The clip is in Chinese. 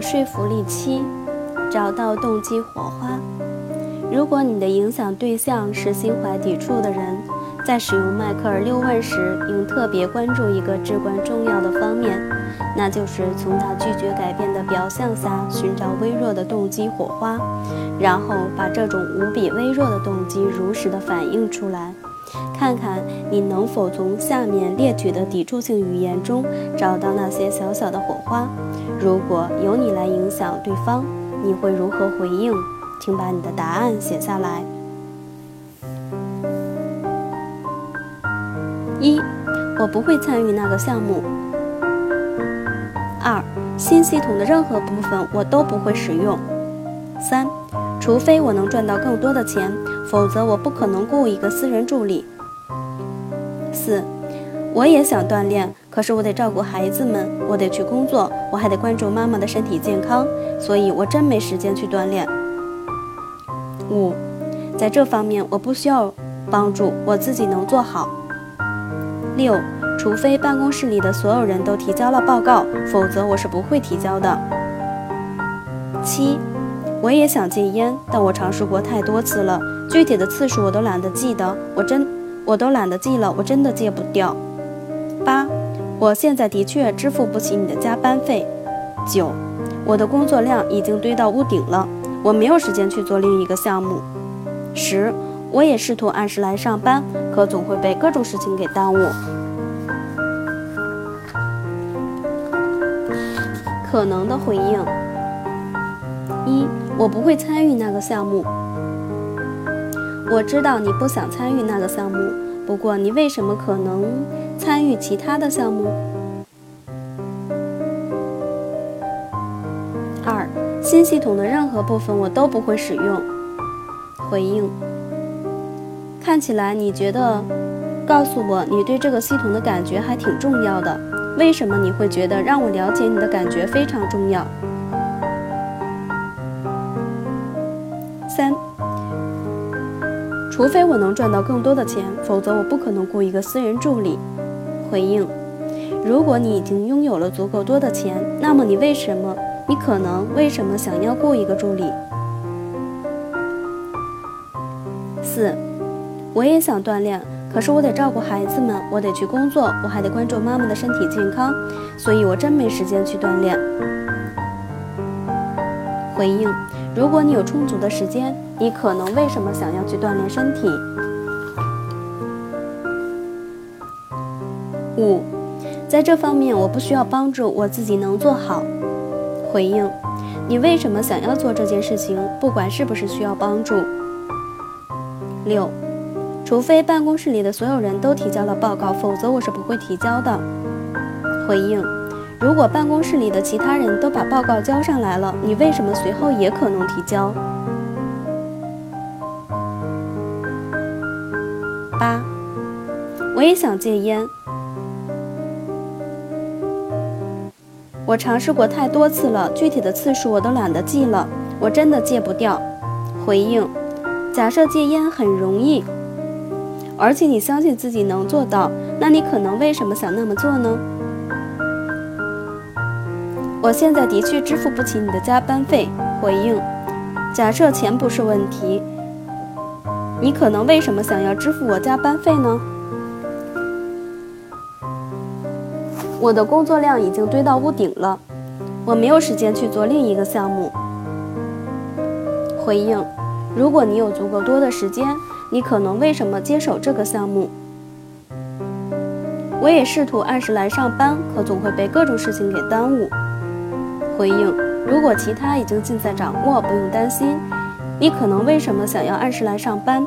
说服力七，找到动机火花。如果你的影响对象是心怀抵触的人，在使用迈克尔六问时，应特别关注一个至关重要的方面，那就是从他拒绝改变的表象下寻找微弱的动机火花，然后把这种无比微弱的动机如实的反映出来，看看你能否从下面列举的抵触性语言中找到那些小小的火花。如果由你来影响对方，你会如何回应？请把你的答案写下来。一，我不会参与那个项目。二，新系统的任何部分我都不会使用。三，除非我能赚到更多的钱，否则我不可能雇一个私人助理。四，我也想锻炼，可是我得照顾孩子们，我得去工作，我还得关注妈妈的身体健康，所以我真没时间去锻炼。五，在这方面我不需要帮助，我自己能做好。六，除非办公室里的所有人都提交了报告，否则我是不会提交的。七，我也想戒烟，但我尝试过太多次了，具体的次数我都懒得记得，我真我都懒得记了，我真的戒不掉。八，我现在的确支付不起你的加班费。九，我的工作量已经堆到屋顶了，我没有时间去做另一个项目。十。我也试图按时来上班，可总会被各种事情给耽误。可能的回应：一，我不会参与那个项目。我知道你不想参与那个项目，不过你为什么可能参与其他的项目？二，新系统的任何部分我都不会使用。回应。看起来你觉得，告诉我你对这个系统的感觉还挺重要的。为什么你会觉得让我了解你的感觉非常重要？三，除非我能赚到更多的钱，否则我不可能雇一个私人助理。回应：如果你已经拥有了足够多的钱，那么你为什么？你可能为什么想要雇一个助理？四。我也想锻炼，可是我得照顾孩子们，我得去工作，我还得关注妈妈的身体健康，所以我真没时间去锻炼。回应：如果你有充足的时间，你可能为什么想要去锻炼身体？五，在这方面我不需要帮助，我自己能做好。回应：你为什么想要做这件事情？不管是不是需要帮助。六。除非办公室里的所有人都提交了报告，否则我是不会提交的。回应：如果办公室里的其他人都把报告交上来了，你为什么随后也可能提交？八，我也想戒烟，我尝试过太多次了，具体的次数我都懒得记了，我真的戒不掉。回应：假设戒烟很容易。而且你相信自己能做到，那你可能为什么想那么做呢？我现在的确支付不起你的加班费。回应：假设钱不是问题，你可能为什么想要支付我加班费呢？我的工作量已经堆到屋顶了，我没有时间去做另一个项目。回应：如果你有足够多的时间。你可能为什么接手这个项目？我也试图按时来上班，可总会被各种事情给耽误。回应：如果其他已经尽在掌握，不用担心。你可能为什么想要按时来上班？